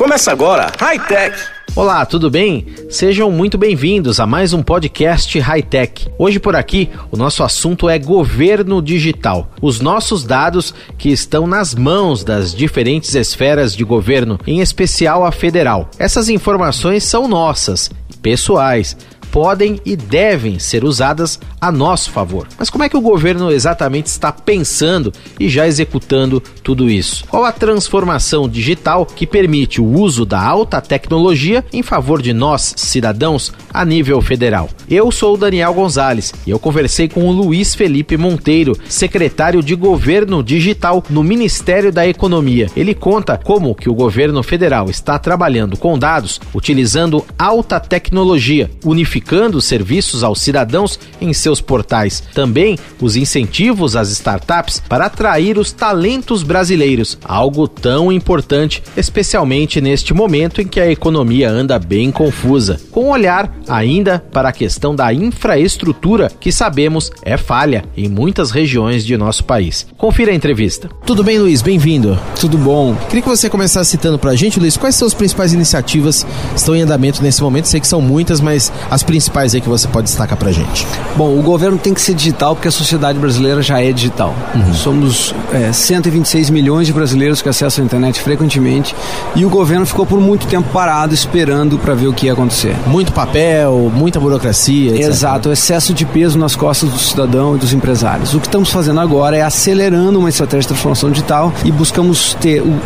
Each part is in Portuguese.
Começa agora, High Tech. Olá, tudo bem? Sejam muito bem-vindos a mais um podcast High Tech. Hoje por aqui, o nosso assunto é governo digital. Os nossos dados que estão nas mãos das diferentes esferas de governo, em especial a federal. Essas informações são nossas, pessoais podem e devem ser usadas a nosso favor. Mas como é que o governo exatamente está pensando e já executando tudo isso? Qual a transformação digital que permite o uso da alta tecnologia em favor de nós, cidadãos, a nível federal? Eu sou o Daniel Gonzalez e eu conversei com o Luiz Felipe Monteiro, secretário de Governo Digital no Ministério da Economia. Ele conta como que o governo federal está trabalhando com dados utilizando alta tecnologia, unificando os serviços aos cidadãos em seus portais. Também os incentivos às startups para atrair os talentos brasileiros, algo tão importante, especialmente neste momento em que a economia anda bem confusa. Com olhar ainda para a questão da infraestrutura, que sabemos é falha em muitas regiões de nosso país. Confira a entrevista. Tudo bem, Luiz? Bem-vindo. Tudo bom. Queria que você começasse citando para a gente, Luiz, quais são as principais iniciativas que estão em andamento nesse momento? Sei que são muitas, mas as principais aí que você pode destacar pra gente? Bom, o governo tem que ser digital porque a sociedade brasileira já é digital. Uhum. Somos é, 126 milhões de brasileiros que acessam a internet frequentemente e o governo ficou por muito tempo parado esperando para ver o que ia acontecer. Muito papel, muita burocracia. Etc. Exato, o excesso de peso nas costas do cidadão e dos empresários. O que estamos fazendo agora é acelerando uma estratégia de transformação digital e buscamos ter o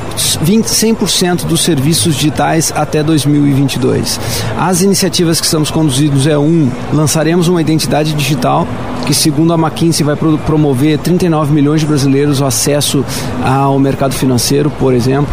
20, 100% dos serviços digitais até 2022. As iniciativas que estamos conduzindo é um, lançaremos uma identidade digital que, segundo a McKinsey, vai promover 39 milhões de brasileiros o acesso ao mercado financeiro, por exemplo.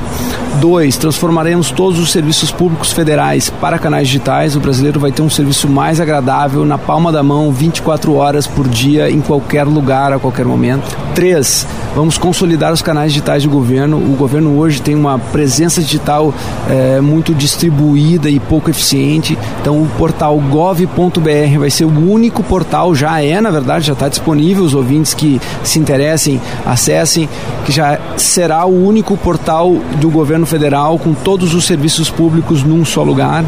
Dois, transformaremos todos os serviços públicos federais para canais digitais. O brasileiro vai ter um serviço mais agradável, na palma da mão, 24 horas por dia, em qualquer lugar, a qualquer momento. Três, vamos consolidar os canais digitais do governo. O governo hoje tem uma presença digital é, muito distribuída e pouco eficiente. Então, o portal gov.br vai ser o único portal, já é, na verdade, já está disponível. Os ouvintes que se interessem, acessem, que já será o único portal do governo governo federal com todos os serviços públicos num só lugar.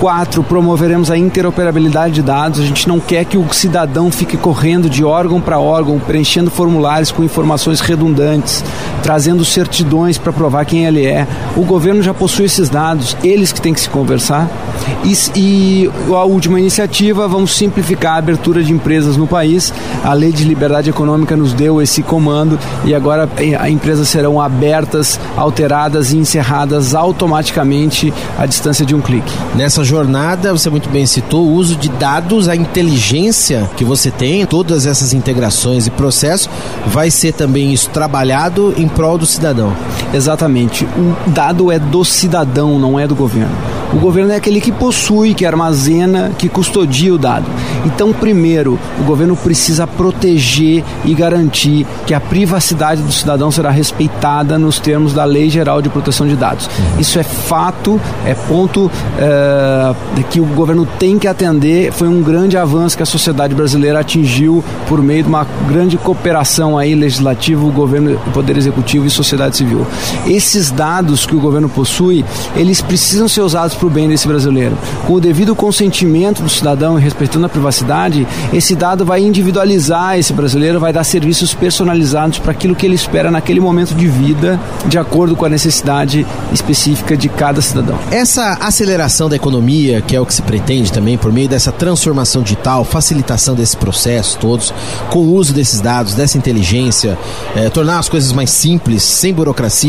Quatro, promoveremos a interoperabilidade de dados. A gente não quer que o cidadão fique correndo de órgão para órgão, preenchendo formulários com informações redundantes, trazendo certidões para provar quem ele é. O governo já possui esses dados, eles que têm que se conversar. E, e a última iniciativa, vamos simplificar a abertura de empresas no país. A Lei de Liberdade Econômica nos deu esse comando e agora as empresas serão abertas, alteradas e encerradas automaticamente à distância de um clique. Nessa jornada, você muito bem citou o uso de dados, a inteligência que você tem, todas essas integrações e processos, vai ser também isso trabalhado em prol do cidadão. Exatamente. O dado é do cidadão, não é do governo. O governo é aquele que possui, que armazena, que custodia o dado. Então, primeiro, o governo precisa proteger e garantir que a privacidade do cidadão será respeitada nos termos da Lei Geral de Proteção de Dados. Isso é fato, é ponto é, que o governo tem que atender. Foi um grande avanço que a sociedade brasileira atingiu por meio de uma grande cooperação aí legislativo, governo, poder executivo e sociedade civil. Esses dados que o governo possui, eles precisam ser usados para o bem desse brasileiro. Com o devido consentimento do cidadão e respeitando a privacidade, esse dado vai individualizar esse brasileiro, vai dar serviços personalizados para aquilo que ele espera naquele momento de vida, de acordo com a necessidade específica de cada cidadão. Essa aceleração da economia, que é o que se pretende também por meio dessa transformação digital, facilitação desse processo todos, com o uso desses dados, dessa inteligência, é, tornar as coisas mais simples, sem burocracia,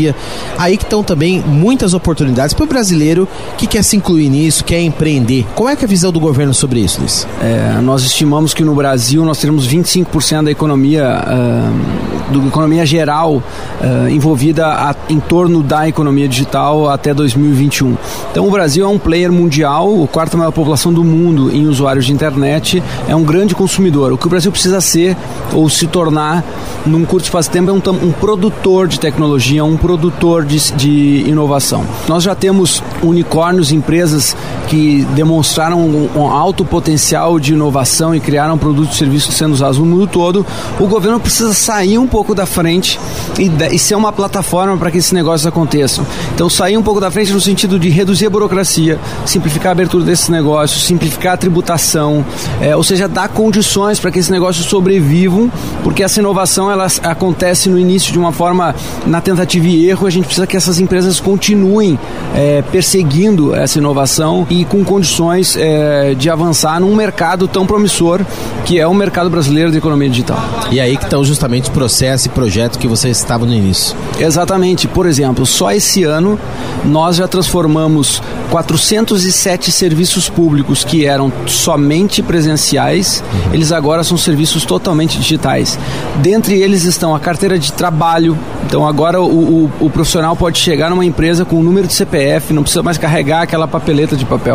aí que estão também muitas oportunidades para o brasileiro que quer se incluir nisso, quer empreender. Qual é, é a visão do governo sobre isso, Luiz? É, nós estimamos que no Brasil nós teremos 25% da economia, uh, do economia geral uh, envolvida a, em torno da economia digital até 2021. Então o Brasil é um player mundial, o quarto maior população do mundo em usuários de internet, é um grande consumidor. O que o Brasil precisa ser ou se tornar num curto espaço de tempo é um, um produtor de tecnologia, um produtor de, de inovação. Nós já temos unicórnios empresas que demonstraram um, alto potencial de inovação e criaram produtos e serviços sendo usados no mundo todo, o governo precisa sair um pouco da frente e, e ser uma plataforma para que esses negócios aconteçam. Então, sair um pouco da frente no sentido de reduzir a burocracia, simplificar a abertura desses negócios, simplificar a tributação, é, ou seja, dar condições para que esses negócios sobrevivam, porque essa inovação ela acontece no início de uma forma na tentativa e erro. A gente precisa que essas empresas continuem é, perseguindo essa inovação e com condições é, de avançar num mercado tão promissor que é o mercado brasileiro de economia digital. E aí que estão justamente os processos e projetos que você estava no início. Exatamente. Por exemplo, só esse ano nós já transformamos 407 serviços públicos que eram somente presenciais, uhum. eles agora são serviços totalmente digitais. Dentre eles estão a carteira de trabalho. Então agora o, o, o profissional pode chegar numa empresa com o número de CPF, não precisa mais carregar aquela papeleta de papel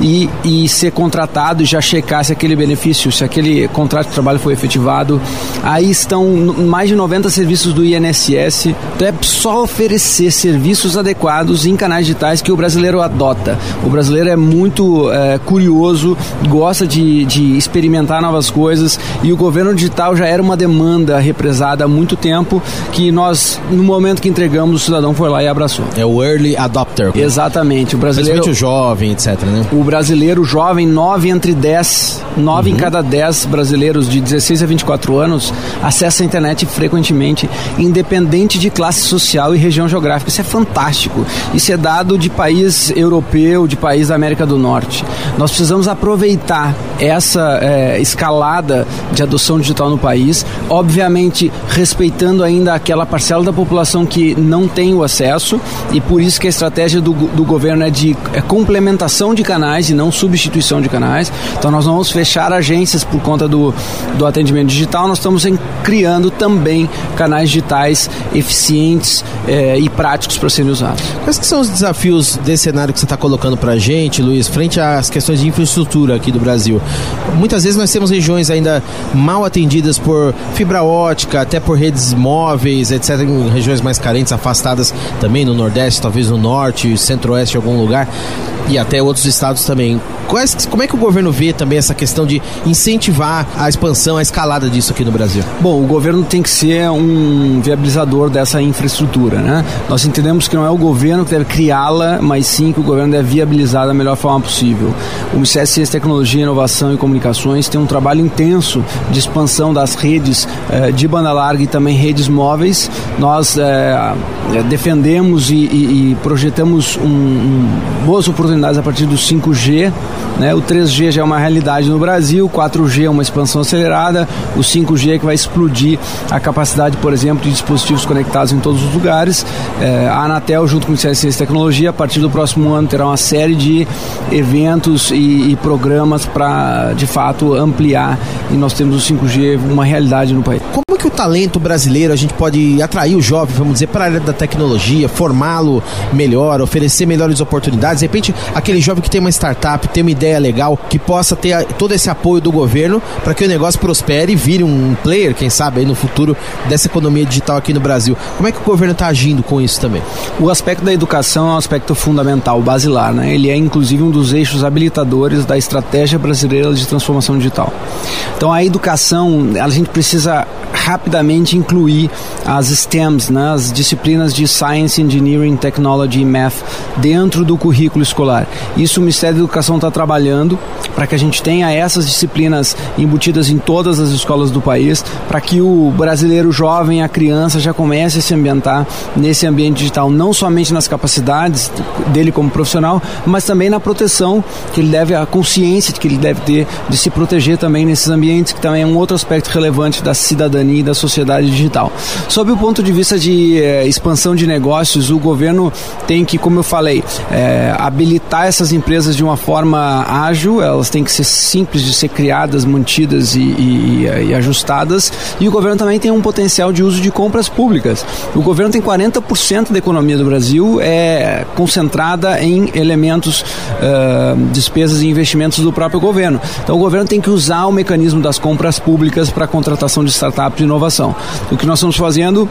e, e ser contratado e já checar se aquele benefício, se aquele contrato de trabalho foi efetivado. Aí estão mais de 90 serviços do INSS. Então é só oferecer serviços adequados em canais digitais que o brasileiro adota. O brasileiro é muito é, curioso, gosta de, de experimentar novas coisas e o governo digital já era uma demanda represada há muito tempo que nós, no momento que entregamos, o cidadão foi lá e abraçou. É o early adopter. Exatamente. O brasileiro. o jovem, etc. Né? O brasileiro jovem, 9 entre 10, 9 uhum. em cada 10 brasileiros de 16 a 24 anos acessa a internet frequentemente, independente de classe social e região geográfica. Isso é fantástico. Isso é dado de país europeu, de país da América do Norte. Nós precisamos aproveitar essa é, escalada de adoção digital no país, obviamente respeitando ainda aquela parcela da população que não tem o acesso e por isso que a estratégia do, do governo é de é complementação de canais e não substituição de canais. Então nós vamos fechar agências por conta do, do atendimento digital, nós estamos em, criando também canais digitais eficientes é, e práticos para serem usados. Quais são os desafios desse cenário que você está colocando para a gente, Luiz, frente às questões de infraestrutura aqui do Brasil? Muitas vezes nós temos regiões ainda mal atendidas por fibra ótica, até por redes móveis, etc., em regiões mais carentes, afastadas também no Nordeste, talvez no Norte, Centro-Oeste, algum lugar, e até outros estados também. Quais, como é que o governo vê também essa questão de incentivar a expansão, a escalada disso aqui no Brasil? Bom, o governo tem que ser um viabilizador dessa infraestrutura, né? Nós entendemos que não é o governo que deve criá-la, mas sim que o governo deve viabilizar da melhor forma possível. O Ciência, Tecnologia, Inovação e Comunicações tem um trabalho intenso de expansão das redes eh, de banda larga e também redes móveis. Nós eh defendemos e, e, e projetamos um, um, boas oportunidades a partir do 5G. Né? O 3G já é uma realidade no Brasil, o 4G é uma expansão acelerada, o 5G é que vai explodir a capacidade, por exemplo, de dispositivos conectados em todos os lugares. É, a Anatel, junto com o Ciência e Tecnologia, a partir do próximo ano terá uma série de eventos e, e programas para, de fato, ampliar e nós temos o 5G uma realidade no país. Que o talento brasileiro a gente pode atrair o jovem, vamos dizer, para a área da tecnologia, formá-lo melhor, oferecer melhores oportunidades? De repente, aquele jovem que tem uma startup, tem uma ideia legal, que possa ter todo esse apoio do governo para que o negócio prospere e vire um player, quem sabe, aí no futuro dessa economia digital aqui no Brasil. Como é que o governo está agindo com isso também? O aspecto da educação é um aspecto fundamental, basilar, né? Ele é inclusive um dos eixos habilitadores da estratégia brasileira de transformação digital. Então a educação, a gente precisa rapidamente incluir as STEMs, né, as disciplinas de Science, Engineering, Technology e Math dentro do currículo escolar. Isso o Ministério da Educação está trabalhando para que a gente tenha essas disciplinas embutidas em todas as escolas do país, para que o brasileiro jovem, a criança, já comece a se ambientar nesse ambiente digital, não somente nas capacidades dele como profissional, mas também na proteção que ele deve, a consciência que ele deve ter de se proteger também nesses ambientes, que também é um outro aspecto relevante da cidadania e da sociedade digital. Sob o ponto de vista de eh, expansão de negócios, o governo tem que, como eu falei, eh, habilitar essas empresas de uma forma ágil, elas têm que ser simples de ser criadas, mantidas e, e, e ajustadas, e o governo também tem um potencial de uso de compras públicas. O governo tem 40% da economia do Brasil é concentrada em elementos, despesas e investimentos do próprio governo. Então o governo tem que usar o mecanismo das compras públicas para a contratação de startups de inovação. O que nós estamos fazendo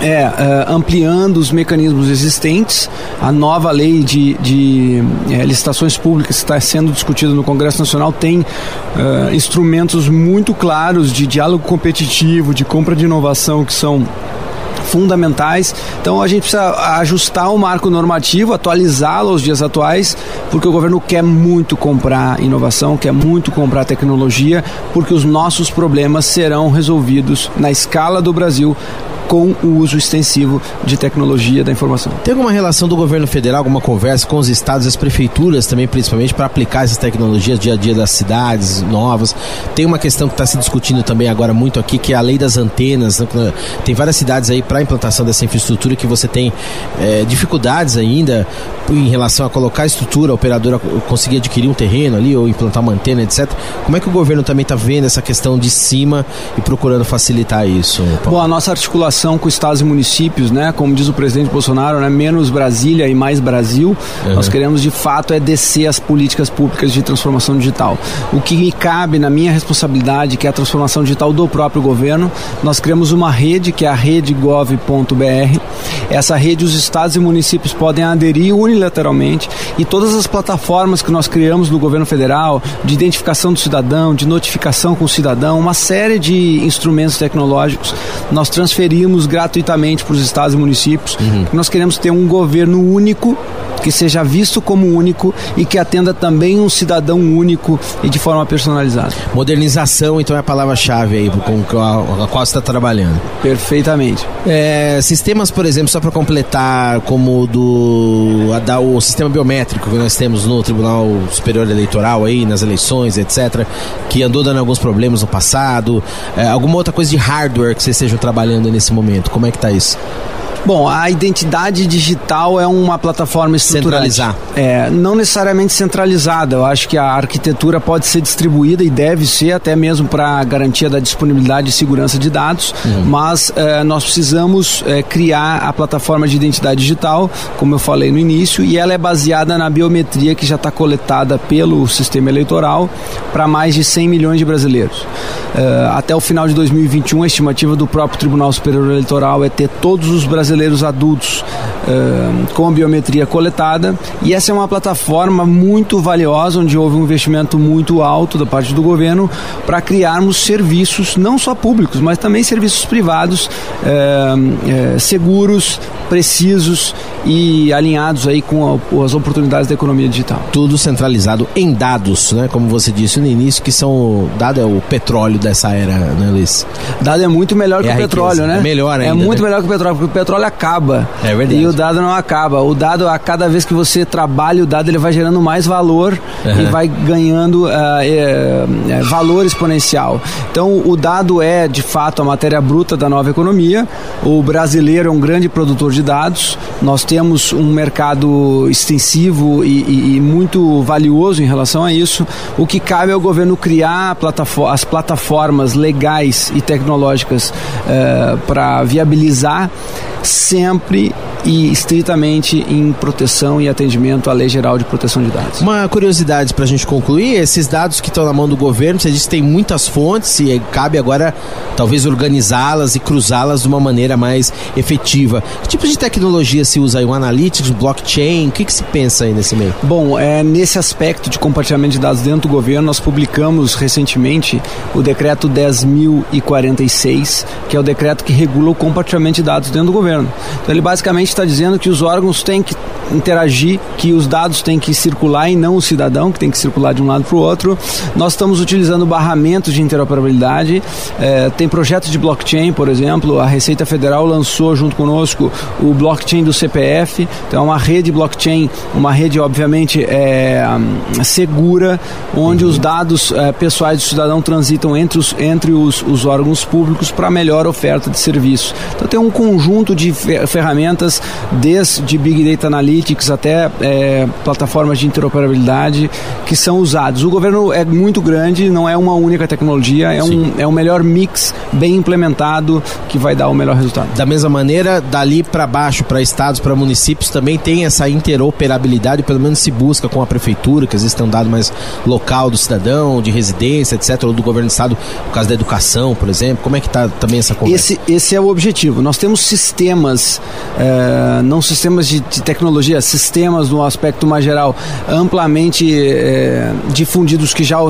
é uh, ampliando os mecanismos existentes. A nova lei de, de é, licitações públicas que está sendo discutida no Congresso Nacional tem uh, instrumentos muito claros de diálogo competitivo, de compra de inovação que são fundamentais. Então a gente precisa ajustar o marco normativo, atualizá-lo aos dias atuais, porque o governo quer muito comprar inovação, quer muito comprar tecnologia, porque os nossos problemas serão resolvidos na escala do Brasil com o uso extensivo de tecnologia da informação. Tem alguma relação do governo federal, alguma conversa com os estados e as prefeituras também, principalmente, para aplicar essas tecnologias dia a dia das cidades novas? Tem uma questão que está se discutindo também agora muito aqui, que é a lei das antenas. Né? Tem várias cidades aí para a implantação dessa infraestrutura que você tem é, dificuldades ainda em relação a colocar a estrutura, a operadora conseguir adquirir um terreno ali ou implantar uma antena, etc. Como é que o governo também está vendo essa questão de cima e procurando facilitar isso? Paulo? Bom, a nossa articulação relação com estados e municípios, né? Como diz o presidente Bolsonaro, né? Menos Brasília e mais Brasil. Uhum. Nós queremos de fato é descer as políticas públicas de transformação digital. O que me cabe na minha responsabilidade, que é a transformação digital do próprio governo, nós criamos uma rede que é a redegov.br. Essa rede os estados e municípios podem aderir unilateralmente e todas as plataformas que nós criamos no governo federal de identificação do cidadão, de notificação com o cidadão, uma série de instrumentos tecnológicos, nós transferimos gratuitamente para os estados e municípios. Uhum. Nós queremos ter um governo único que seja visto como único e que atenda também um cidadão único e de forma personalizada. Modernização, então, é a palavra-chave aí com a, a qual você está trabalhando. Perfeitamente. É, sistemas, por exemplo, só para completar, como do a, da, o sistema biométrico que nós temos no Tribunal Superior Eleitoral aí, nas eleições, etc., que andou dando alguns problemas no passado. É, alguma outra coisa de hardware que vocês estejam trabalhando nesse momento? Como é que está isso? Bom, a identidade digital é uma plataforma centralizada. É, não necessariamente centralizada. Eu acho que a arquitetura pode ser distribuída e deve ser até mesmo para garantia da disponibilidade e segurança de dados. Uhum. Mas é, nós precisamos é, criar a plataforma de identidade digital, como eu falei no início, e ela é baseada na biometria que já está coletada pelo sistema eleitoral para mais de 100 milhões de brasileiros. É, até o final de 2021, a estimativa do próprio Tribunal Superior Eleitoral é ter todos os brasileiros brasileiros adultos uh, com biometria coletada. E essa é uma plataforma muito valiosa, onde houve um investimento muito alto da parte do governo para criarmos serviços, não só públicos, mas também serviços privados uh, uh, seguros, precisos e alinhados aí com a, as oportunidades da economia digital. Tudo centralizado em dados, né? Como você disse no início, que são dado é o petróleo dessa era, né, Luiz? Dado é muito melhor é que o petróleo, riqueza. né? É melhor ainda. É muito né? melhor que o petróleo, porque o petróleo acaba. É verdade. E o dado não acaba. O dado, a cada vez que você trabalha o dado, ele vai gerando mais valor uhum. e vai ganhando uh, é, é, valor exponencial. Então, o dado é, de fato, a matéria bruta da nova economia. O brasileiro é um grande produtor de dados. Nós temos um mercado extensivo e, e, e muito valioso em relação a isso. O que cabe ao governo criar plataforma, as plataformas legais e tecnológicas uh, para viabilizar sempre e estritamente em proteção e atendimento à Lei Geral de Proteção de Dados. Uma curiosidade para a gente concluir: esses dados que estão na mão do governo, você disse que tem muitas fontes e cabe agora talvez organizá-las e cruzá-las de uma maneira mais efetiva. Que tipo de tecnologia se usa aí? Um analytics, blockchain? O que, que se pensa aí nesse meio? Bom, é, nesse aspecto de compartilhamento de dados dentro do governo, nós publicamos recentemente o decreto 10.046, que é o decreto que regula o compartilhamento de dados dentro do governo. Então ele basicamente está dizendo que os órgãos têm que interagir, que os dados têm que circular e não o cidadão, que tem que circular de um lado para o outro. Nós estamos utilizando barramentos de interoperabilidade, é, tem projetos de blockchain, por exemplo, a Receita Federal lançou junto conosco o blockchain do CPF, então é uma rede blockchain, uma rede obviamente é, segura, onde os dados é, pessoais do cidadão transitam entre os, entre os, os órgãos públicos para melhor oferta de serviço. Então tem um conjunto de ferramentas, desde Big Data Analytics até é, plataformas de interoperabilidade que são usados. O governo é muito grande, não é uma única tecnologia, é, um, é um melhor mix bem implementado que vai dar o melhor resultado. Da mesma maneira, dali para baixo, para estados, para municípios, também tem essa interoperabilidade, pelo menos se busca com a prefeitura, que às vezes tem um dado mais local do cidadão, de residência, etc., ou do governo do estado, no caso da educação, por exemplo. Como é que está também essa conversa? Esse, esse é o objetivo. Nós temos sistemas, é, não sistemas de, de, tecnologia, sistemas no aspecto mais geral, amplamente é, difundidos que já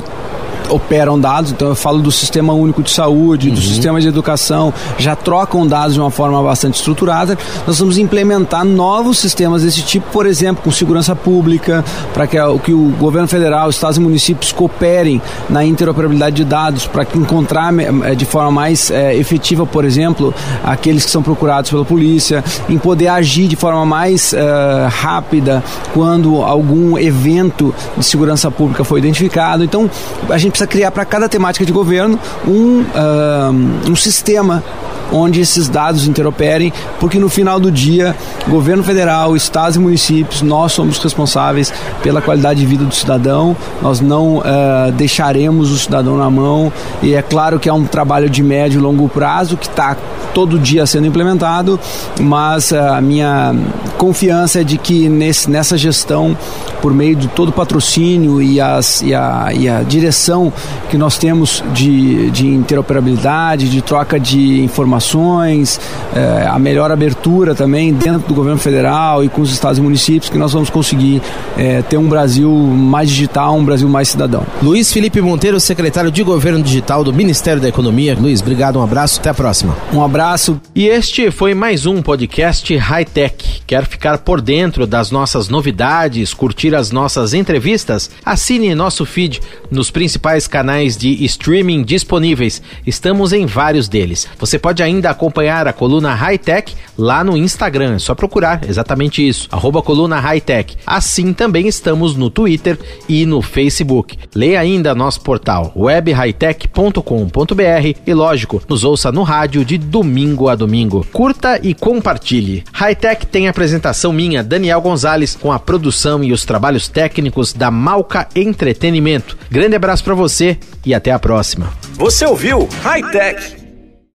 operam dados, então eu falo do Sistema Único de Saúde, uhum. do Sistema de Educação, já trocam dados de uma forma bastante estruturada. Nós vamos implementar novos sistemas desse tipo, por exemplo, com segurança pública, para que, que o governo federal, estados e municípios cooperem na interoperabilidade de dados, para encontrar eh, de forma mais é, efetiva, por exemplo, aqueles que são procurados pela polícia, em poder agir de forma mais é, rápida quando algum evento de segurança pública foi identificado. Então, a gente precisa criar para cada temática de governo um, uh, um sistema onde esses dados interoperem, porque no final do dia, governo federal, estados e municípios, nós somos responsáveis pela qualidade de vida do cidadão, nós não uh, deixaremos o cidadão na mão, e é claro que é um trabalho de médio e longo prazo que está todo dia sendo implementado, mas uh, a minha confiança é de que nesse, nessa gestão, por meio de todo o patrocínio e, as, e, a, e a direção que nós temos de, de interoperabilidade, de troca de informações, informações, é, a melhor abertura também dentro do governo federal e com os estados e municípios, que nós vamos conseguir é, ter um Brasil mais digital, um Brasil mais cidadão. Luiz Felipe Monteiro, secretário de Governo Digital do Ministério da Economia. Luiz, obrigado, um abraço, até a próxima. Um abraço. E este foi mais um podcast High Tech. Quer ficar por dentro das nossas novidades, curtir as nossas entrevistas? Assine nosso feed nos principais canais de streaming disponíveis. Estamos em vários deles. Você pode ainda ainda acompanhar a coluna High Tech lá no Instagram. É só procurar exatamente isso, arroba coluna High Tech. Assim também estamos no Twitter e no Facebook. Leia ainda nosso portal webhightech.com.br e, lógico, nos ouça no rádio de domingo a domingo. Curta e compartilhe. High Tech tem apresentação minha, Daniel Gonzalez, com a produção e os trabalhos técnicos da Malca Entretenimento. Grande abraço para você e até a próxima. Você ouviu High Tech